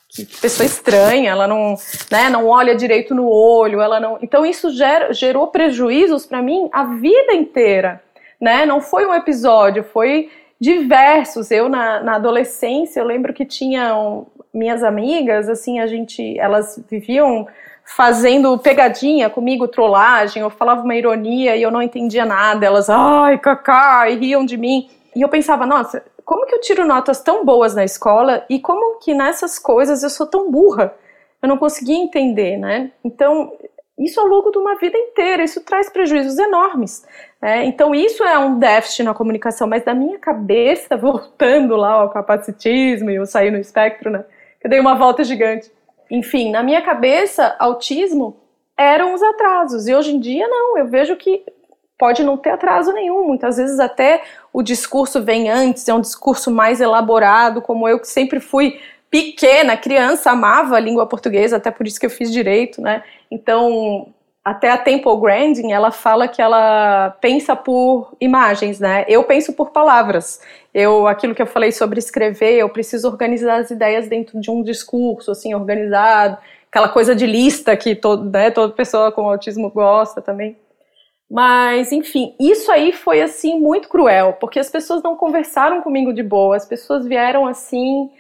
que pessoa estranha, ela não, né, não olha direito no olho, ela não. Então isso ger, gerou prejuízos para mim a vida inteira, né? Não foi um episódio, foi diversos. Eu na, na adolescência, eu lembro que tinham minhas amigas, assim, a gente, elas viviam fazendo pegadinha comigo, trollagem, eu falava uma ironia e eu não entendia nada. Elas, ai, cacá, e riam de mim. E eu pensava, nossa, como que eu tiro notas tão boas na escola e como que nessas coisas eu sou tão burra? Eu não conseguia entender, né? Então, isso ao longo de uma vida inteira, isso traz prejuízos enormes. Né? Então, isso é um déficit na comunicação, mas da minha cabeça, [laughs] voltando lá ao capacitismo e eu saí no espectro, né? Eu dei uma volta gigante. Enfim, na minha cabeça, autismo eram os atrasos, e hoje em dia não, eu vejo que pode não ter atraso nenhum. Muitas vezes até o discurso vem antes, é um discurso mais elaborado, como eu que sempre fui pequena, criança, amava a língua portuguesa, até por isso que eu fiz direito, né? Então, até a Temple Grandin, ela fala que ela pensa por imagens, né? Eu penso por palavras. Eu, aquilo que eu falei sobre escrever, eu preciso organizar as ideias dentro de um discurso, assim, organizado, aquela coisa de lista que todo, né, toda pessoa com autismo gosta também. Mas, enfim, isso aí foi, assim, muito cruel, porque as pessoas não conversaram comigo de boa, as pessoas vieram, assim,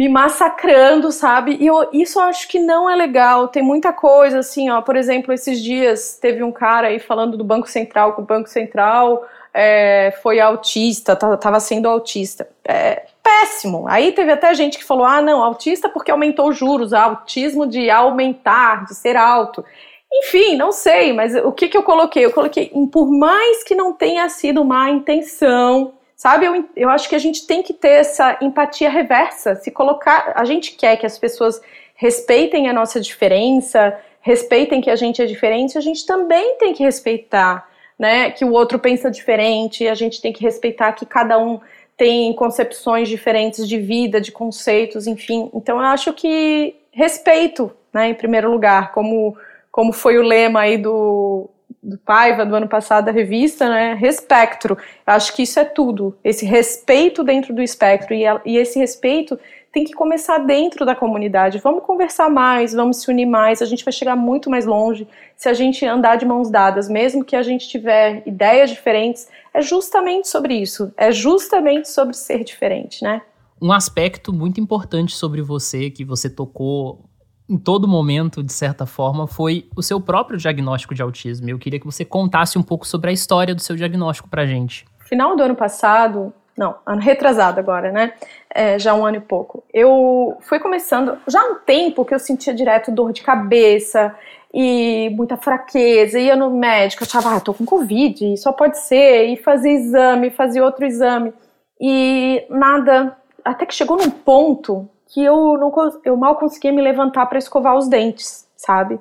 me massacrando, sabe? E eu, isso eu acho que não é legal. Tem muita coisa, assim, ó. Por exemplo, esses dias teve um cara aí falando do Banco Central, que o Banco Central é, foi autista, tava sendo autista. É péssimo. Aí teve até gente que falou: ah, não, autista porque aumentou os juros, autismo de aumentar, de ser alto. Enfim, não sei, mas o que, que eu coloquei? Eu coloquei, por mais que não tenha sido má intenção, Sabe, eu, eu acho que a gente tem que ter essa empatia reversa, se colocar, a gente quer que as pessoas respeitem a nossa diferença, respeitem que a gente é diferente, a gente também tem que respeitar, né, que o outro pensa diferente, a gente tem que respeitar que cada um tem concepções diferentes de vida, de conceitos, enfim. Então eu acho que respeito, né, em primeiro lugar, como como foi o lema aí do do Paiva do ano passado da revista, né? Respectro. Acho que isso é tudo. Esse respeito dentro do espectro e, e esse respeito tem que começar dentro da comunidade. Vamos conversar mais, vamos se unir mais. A gente vai chegar muito mais longe se a gente andar de mãos dadas, mesmo que a gente tiver ideias diferentes. É justamente sobre isso. É justamente sobre ser diferente, né? Um aspecto muito importante sobre você que você tocou em todo momento, de certa forma, foi o seu próprio diagnóstico de autismo. Eu queria que você contasse um pouco sobre a história do seu diagnóstico pra gente. Final do ano passado, não, ano retrasado agora, né? É, já um ano e pouco. Eu fui começando, já há um tempo que eu sentia direto dor de cabeça e muita fraqueza, ia no médico, achava, ah, tô com Covid, só pode ser, e fazia exame, fazia outro exame, e nada, até que chegou num ponto que eu, não, eu mal conseguia me levantar para escovar os dentes, sabe?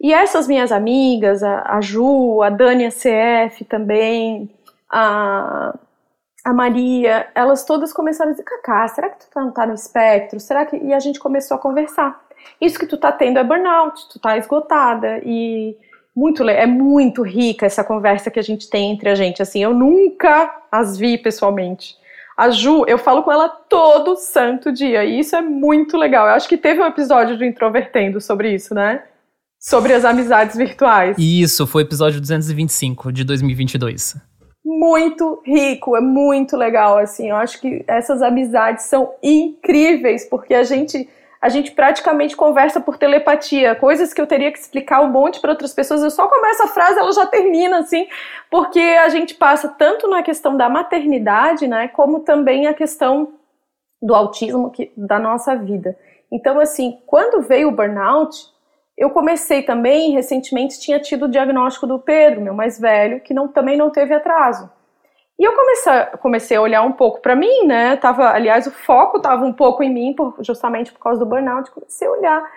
E essas minhas amigas, a, a Ju, a Dani a CF também, a, a Maria, elas todas começaram a dizer, Cacá, será que tu não tá no espectro? Será que... E a gente começou a conversar. Isso que tu tá tendo é burnout, tu tá esgotada e muito é muito rica essa conversa que a gente tem entre a gente, assim, eu nunca as vi pessoalmente. A Ju, eu falo com ela todo santo dia, e isso é muito legal. Eu acho que teve um episódio do Introvertendo sobre isso, né? sobre as amizades virtuais. Isso, foi o episódio 225 de 2022. Muito rico, é muito legal, assim, eu acho que essas amizades são incríveis, porque a gente a gente praticamente conversa por telepatia, coisas que eu teria que explicar um monte para outras pessoas, eu só começo a frase, ela já termina assim, porque a gente passa tanto na questão da maternidade, né, como também a questão do autismo que, da nossa vida. Então, assim, quando veio o burnout, eu comecei também, recentemente, tinha tido o diagnóstico do Pedro, meu mais velho, que não, também não teve atraso. E eu comecei, comecei a olhar um pouco para mim, né? Tava, aliás, o foco estava um pouco em mim, por, justamente por causa do burnout. Comecei a olhar.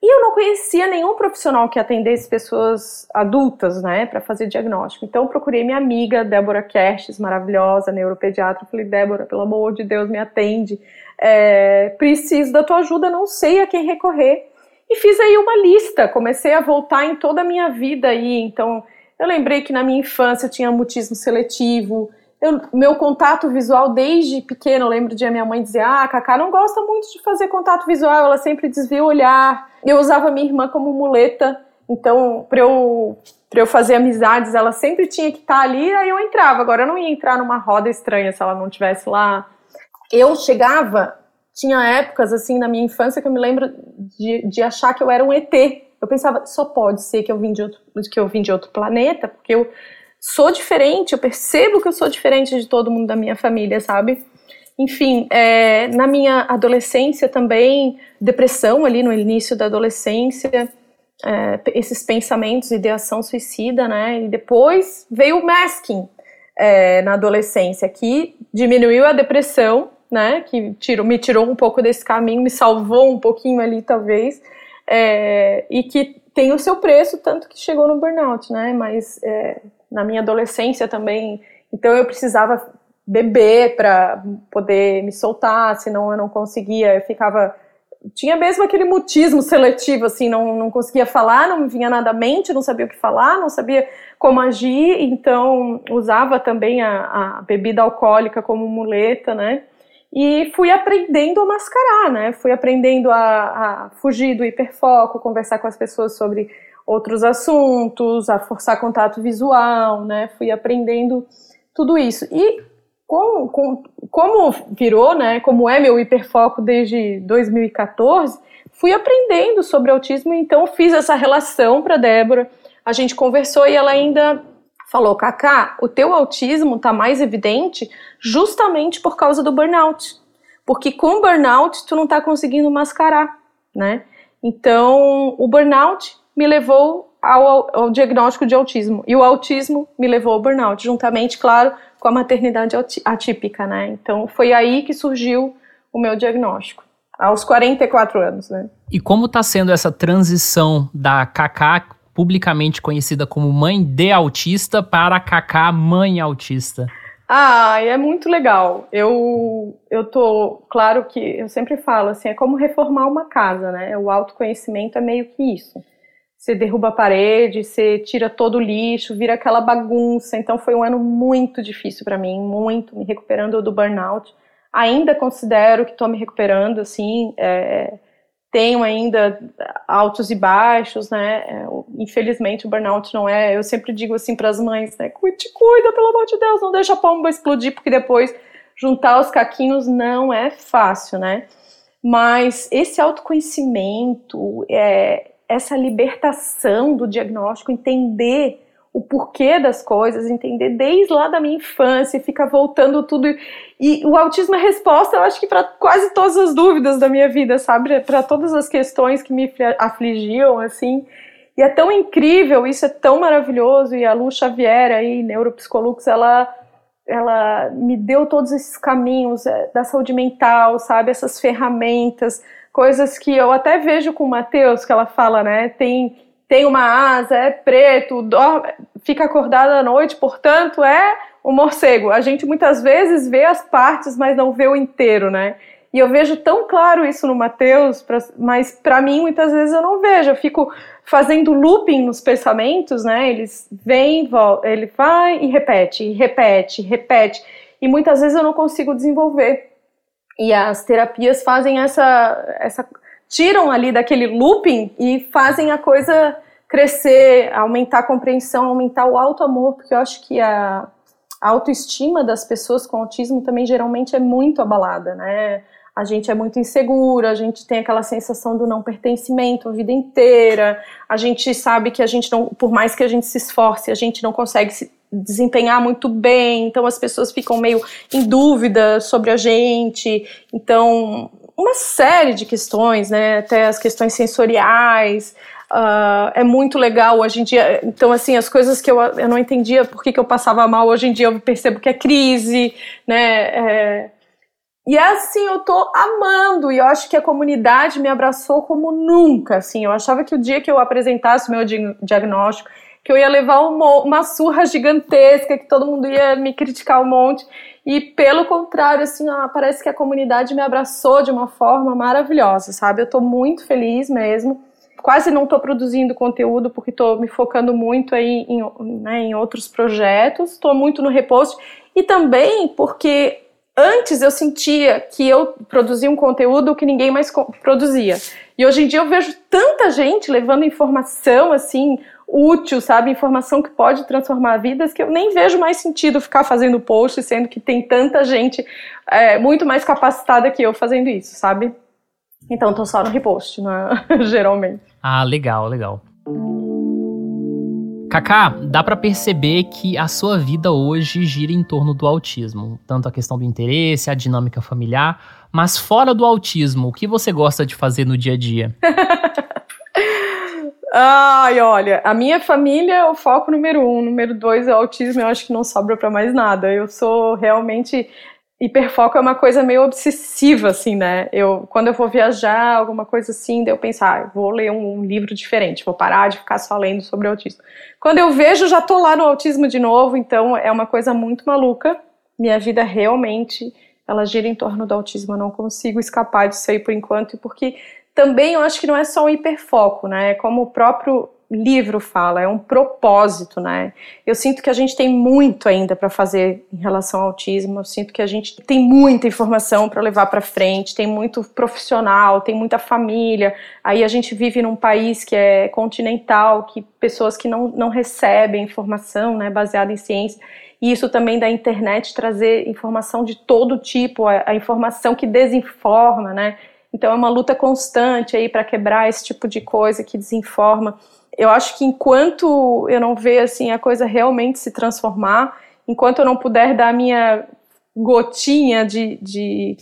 E eu não conhecia nenhum profissional que atendesse pessoas adultas, né, para fazer diagnóstico. Então, procurei minha amiga, Débora Kertes, maravilhosa, neuropediatra. falei, Débora, pelo amor de Deus, me atende. É, preciso da tua ajuda, não sei a quem recorrer. E fiz aí uma lista, comecei a voltar em toda a minha vida aí. Então, eu lembrei que na minha infância eu tinha mutismo seletivo. Eu, meu contato visual desde pequeno, eu lembro de a minha mãe dizer: Ah, a Cacá não gosta muito de fazer contato visual, ela sempre desvia o olhar. Eu usava minha irmã como muleta, então, para eu, eu fazer amizades, ela sempre tinha que estar tá ali, aí eu entrava. Agora, eu não ia entrar numa roda estranha se ela não estivesse lá. Eu chegava tinha épocas, assim, na minha infância que eu me lembro de, de achar que eu era um ET. Eu pensava, só pode ser que eu vim de outro, que eu vim de outro planeta, porque eu sou diferente, eu percebo que eu sou diferente de todo mundo da minha família, sabe? Enfim, é, na minha adolescência também, depressão ali no início da adolescência, é, esses pensamentos, ideação suicida, né? E depois veio o masking é, na adolescência, que diminuiu a depressão né? Que tirou, me tirou um pouco desse caminho, me salvou um pouquinho ali, talvez. É, e que tem o seu preço, tanto que chegou no burnout, né? Mas é, na minha adolescência também, então eu precisava beber para poder me soltar, senão eu não conseguia, eu ficava tinha mesmo aquele mutismo seletivo, assim, não, não conseguia falar, não vinha nada à mente, não sabia o que falar, não sabia como agir, então usava também a, a bebida alcoólica como muleta, né? e fui aprendendo a mascarar, né? Fui aprendendo a, a, fugir do hiperfoco, conversar com as pessoas sobre outros assuntos, a forçar contato visual, né? Fui aprendendo tudo isso. E com, com, como virou, né? Como é meu hiperfoco desde 2014, fui aprendendo sobre autismo, então fiz essa relação para Débora. A gente conversou e ela ainda falou: Kaká, o teu autismo está mais evidente justamente por causa do burnout. Porque com burnout tu não está conseguindo mascarar, né? Então, o burnout me levou ao, ao, diagnóstico de autismo e o autismo me levou ao burnout, juntamente, claro, com a maternidade atípica, né? Então, foi aí que surgiu o meu diagnóstico, aos 44 anos, né? E como está sendo essa transição da Kaká publicamente conhecida como mãe de autista para Kaká mãe autista? Ah, é muito legal. Eu, eu tô, claro que eu sempre falo assim, é como reformar uma casa, né? O autoconhecimento é meio que isso. Você derruba a parede, você tira todo o lixo, vira aquela bagunça. Então foi um ano muito difícil para mim, muito me recuperando do burnout. Ainda considero que estou me recuperando, assim. É, tenho ainda altos e baixos, né? É, infelizmente o burnout não é. Eu sempre digo assim para as mães, né? Te cuida, pelo amor de Deus, não deixa a pomba explodir, porque depois juntar os caquinhos não é fácil, né? Mas esse autoconhecimento, é, essa libertação do diagnóstico, entender o porquê das coisas, entender desde lá da minha infância, fica voltando tudo. E o autismo é resposta, eu acho que para quase todas as dúvidas da minha vida, sabe? Para todas as questões que me afligiam, assim. E é tão incrível, isso é tão maravilhoso. E a Lu Xavier, aí, Neuropsicolux, ela ela me deu todos esses caminhos é, da saúde mental, sabe? Essas ferramentas, coisas que eu até vejo com o Matheus, que ela fala, né? Tem, tem uma asa, é preto, dorme, fica acordado à noite, portanto é o morcego. A gente muitas vezes vê as partes, mas não vê o inteiro, né? E eu vejo tão claro isso no Mateus, mas para mim muitas vezes eu não vejo. Eu fico fazendo looping nos pensamentos, né? Eles vêm, ele vai e repete, e repete, repete. E muitas vezes eu não consigo desenvolver. E as terapias fazem essa, essa tiram ali daquele looping e fazem a coisa crescer, aumentar a compreensão, aumentar o alto amor, porque eu acho que a, a autoestima das pessoas com autismo também geralmente é muito abalada, né? a gente é muito insegura, a gente tem aquela sensação do não pertencimento a vida inteira, a gente sabe que a gente não, por mais que a gente se esforce, a gente não consegue se desempenhar muito bem, então as pessoas ficam meio em dúvida sobre a gente, então uma série de questões, né, até as questões sensoriais, Uh, é muito legal hoje em dia. Então, assim, as coisas que eu, eu não entendia por que, que eu passava mal, hoje em dia eu percebo que é crise, né? É, e é assim, eu tô amando, e eu acho que a comunidade me abraçou como nunca, assim, eu achava que o dia que eu apresentasse o meu diagnóstico, que eu ia levar uma, uma surra gigantesca, que todo mundo ia me criticar um monte, e pelo contrário, assim, ó, parece que a comunidade me abraçou de uma forma maravilhosa, sabe? Eu tô muito feliz mesmo, quase não estou produzindo conteúdo porque estou me focando muito aí em, né, em outros projetos, estou muito no repost, e também porque Antes eu sentia que eu produzia um conteúdo que ninguém mais produzia. E hoje em dia eu vejo tanta gente levando informação assim útil, sabe, informação que pode transformar vidas, que eu nem vejo mais sentido ficar fazendo post, sendo que tem tanta gente é, muito mais capacitada que eu fazendo isso, sabe? Então tô só no repost, né? [laughs] geralmente. Ah, legal, legal. Kaká, dá para perceber que a sua vida hoje gira em torno do autismo, tanto a questão do interesse, a dinâmica familiar, mas fora do autismo, o que você gosta de fazer no dia a dia? [laughs] Ai, olha, a minha família é o foco número um, número dois é o autismo, eu acho que não sobra para mais nada. Eu sou realmente hiperfoco é uma coisa meio obsessiva, assim, né? Eu, quando eu vou viajar, alguma coisa assim, daí eu pensar, ah, vou ler um, um, livro diferente, vou parar de ficar só lendo sobre autismo. Quando eu vejo, já tô lá no autismo de novo, então é uma coisa muito maluca. Minha vida realmente, ela gira em torno do autismo, eu não consigo escapar disso aí por enquanto, porque também eu acho que não é só um hiperfoco, né? É como o próprio livro fala, é um propósito, né? Eu sinto que a gente tem muito ainda para fazer em relação ao autismo. Eu sinto que a gente tem muita informação para levar para frente, tem muito profissional, tem muita família. Aí a gente vive num país que é continental, que pessoas que não, não recebem informação, né, baseada em ciência. E isso também da internet trazer informação de todo tipo, a, a informação que desinforma, né? Então é uma luta constante aí para quebrar esse tipo de coisa que desinforma eu acho que enquanto eu não ver assim a coisa realmente se transformar, enquanto eu não puder dar a minha gotinha de, de,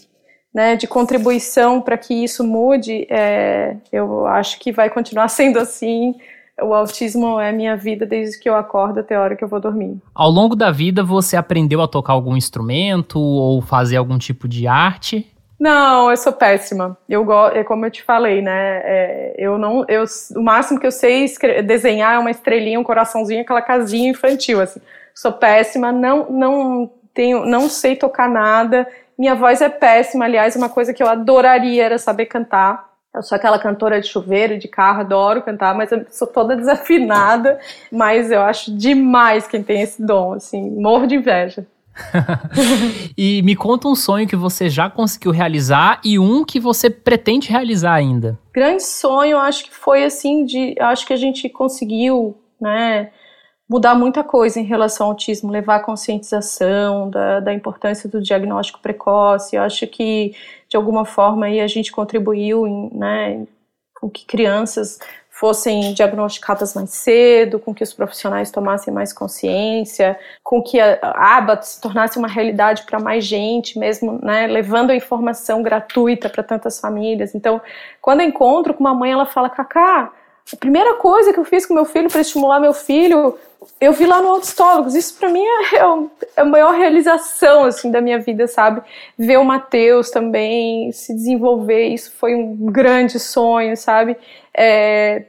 né, de contribuição para que isso mude, é, eu acho que vai continuar [laughs] sendo assim. O autismo é minha vida desde que eu acordo até a hora que eu vou dormir. Ao longo da vida, você aprendeu a tocar algum instrumento ou fazer algum tipo de arte? Não, eu sou péssima. Eu gosto, é como eu te falei, né? É, eu não, eu, o máximo que eu sei desenhar é uma estrelinha, um coraçãozinho, aquela casinha infantil, assim. Sou péssima, não, não tenho, não sei tocar nada. Minha voz é péssima, aliás, uma coisa que eu adoraria era saber cantar. Eu sou aquela cantora de chuveiro, de carro, adoro cantar, mas eu sou toda desafinada. Mas eu acho demais quem tem esse dom, assim, morro de inveja. [laughs] e me conta um sonho que você já conseguiu realizar e um que você pretende realizar ainda. Grande sonho, acho que foi assim de, acho que a gente conseguiu, né, mudar muita coisa em relação ao autismo, levar a conscientização da, da importância do diagnóstico precoce. Eu acho que de alguma forma aí a gente contribuiu em, né, com que crianças fossem diagnosticadas mais cedo, com que os profissionais tomassem mais consciência, com que a aba se tornasse uma realidade para mais gente, mesmo né, levando a informação gratuita para tantas famílias. Então, quando eu encontro com uma mãe, ela fala: Cacá, a primeira coisa que eu fiz com meu filho para estimular meu filho, eu vi lá no Autistólogos. Isso para mim é, é, a maior realização assim da minha vida, sabe? Ver o Matheus também se desenvolver, isso foi um grande sonho, sabe? É,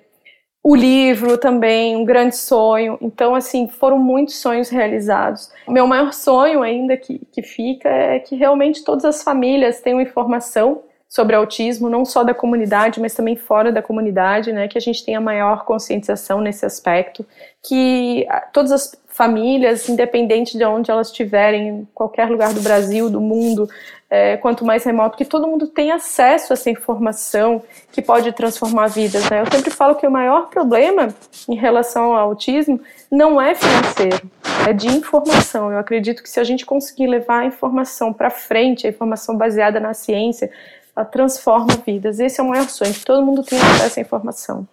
o livro também, um grande sonho. Então, assim, foram muitos sonhos realizados. O meu maior sonho ainda que, que fica é que realmente todas as famílias tenham informação sobre autismo, não só da comunidade, mas também fora da comunidade, né, que a gente tenha maior conscientização nesse aspecto, que todas as famílias, independente de onde elas estiverem, em qualquer lugar do Brasil, do mundo, é, quanto mais remoto, que todo mundo tenha acesso a essa informação que pode transformar vidas. Né? Eu sempre falo que o maior problema em relação ao autismo não é financeiro, é de informação. Eu acredito que se a gente conseguir levar a informação para frente, a informação baseada na ciência, ela transforma vidas. Esse é o maior sonho, que todo mundo tenha acesso à informação.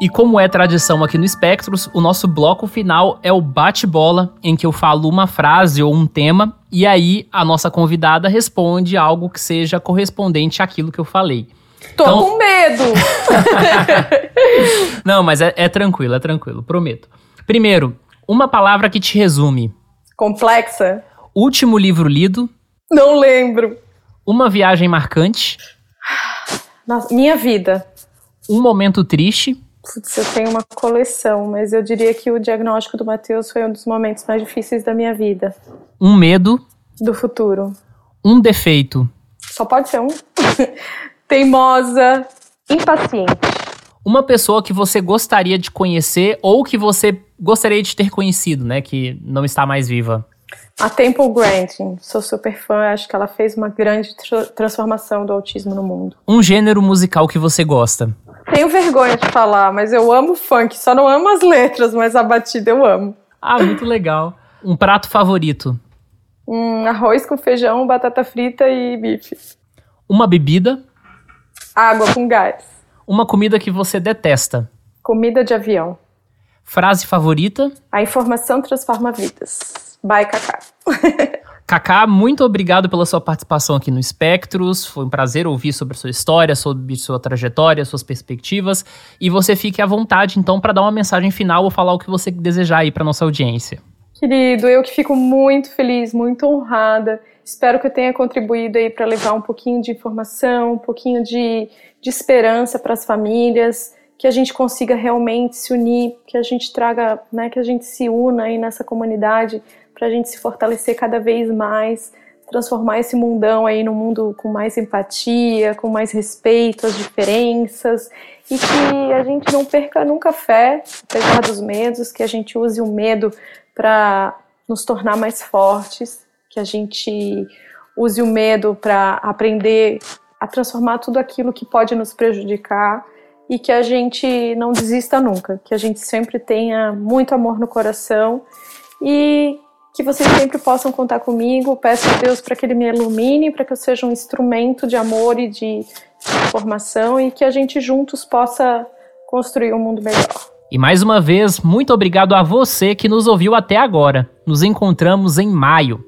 E como é tradição aqui no Espectros, o nosso bloco final é o bate-bola, em que eu falo uma frase ou um tema, e aí a nossa convidada responde algo que seja correspondente àquilo que eu falei. Tô então... com medo! [laughs] Não, mas é, é tranquilo, é tranquilo, prometo. Primeiro, uma palavra que te resume. Complexa? Último livro lido. Não lembro. Uma viagem marcante. Nossa, minha vida. Um momento triste. Putz, eu tenho uma coleção, mas eu diria que o diagnóstico do Matheus foi um dos momentos mais difíceis da minha vida. Um medo. Do futuro. Um defeito. Só pode ser um. [laughs] Teimosa. Impaciente. Uma pessoa que você gostaria de conhecer ou que você gostaria de ter conhecido, né? Que não está mais viva. A Temple Grandin, sou super fã, acho que ela fez uma grande transformação do autismo no mundo. Um gênero musical que você gosta? Tenho vergonha de falar, mas eu amo funk, só não amo as letras, mas a batida eu amo. Ah, muito legal. Um prato favorito? Um arroz com feijão, batata frita e bife. Uma bebida? Água com gás. Uma comida que você detesta? Comida de avião. Frase favorita? A informação transforma vidas. Bye, Kaká. [laughs] Kaká, muito obrigado pela sua participação aqui no Espectros. Foi um prazer ouvir sobre a sua história, sobre sua trajetória, suas perspectivas. E você fique à vontade, então, para dar uma mensagem final ou falar o que você desejar aí para nossa audiência. Querido, eu que fico muito feliz, muito honrada. Espero que eu tenha contribuído aí para levar um pouquinho de informação, um pouquinho de, de esperança para as famílias, que a gente consiga realmente se unir, que a gente traga, né, que a gente se una aí nessa comunidade para a gente se fortalecer cada vez mais, transformar esse mundão aí num mundo com mais empatia, com mais respeito às diferenças e que a gente não perca nunca fé, apesar dos medos, que a gente use o medo para nos tornar mais fortes, que a gente use o medo para aprender a transformar tudo aquilo que pode nos prejudicar e que a gente não desista nunca, que a gente sempre tenha muito amor no coração e que vocês sempre possam contar comigo. Peço a Deus para que Ele me ilumine, para que eu seja um instrumento de amor e de formação e que a gente juntos possa construir um mundo melhor. E mais uma vez, muito obrigado a você que nos ouviu até agora. Nos encontramos em maio.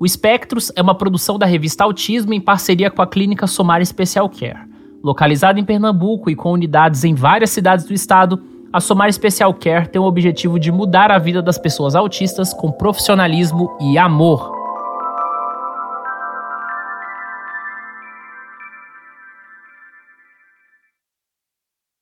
O Espectros é uma produção da revista Autismo em parceria com a Clínica Somar Special Care. Localizada em Pernambuco e com unidades em várias cidades do estado, a Somar Special Care tem o objetivo de mudar a vida das pessoas autistas com profissionalismo e amor.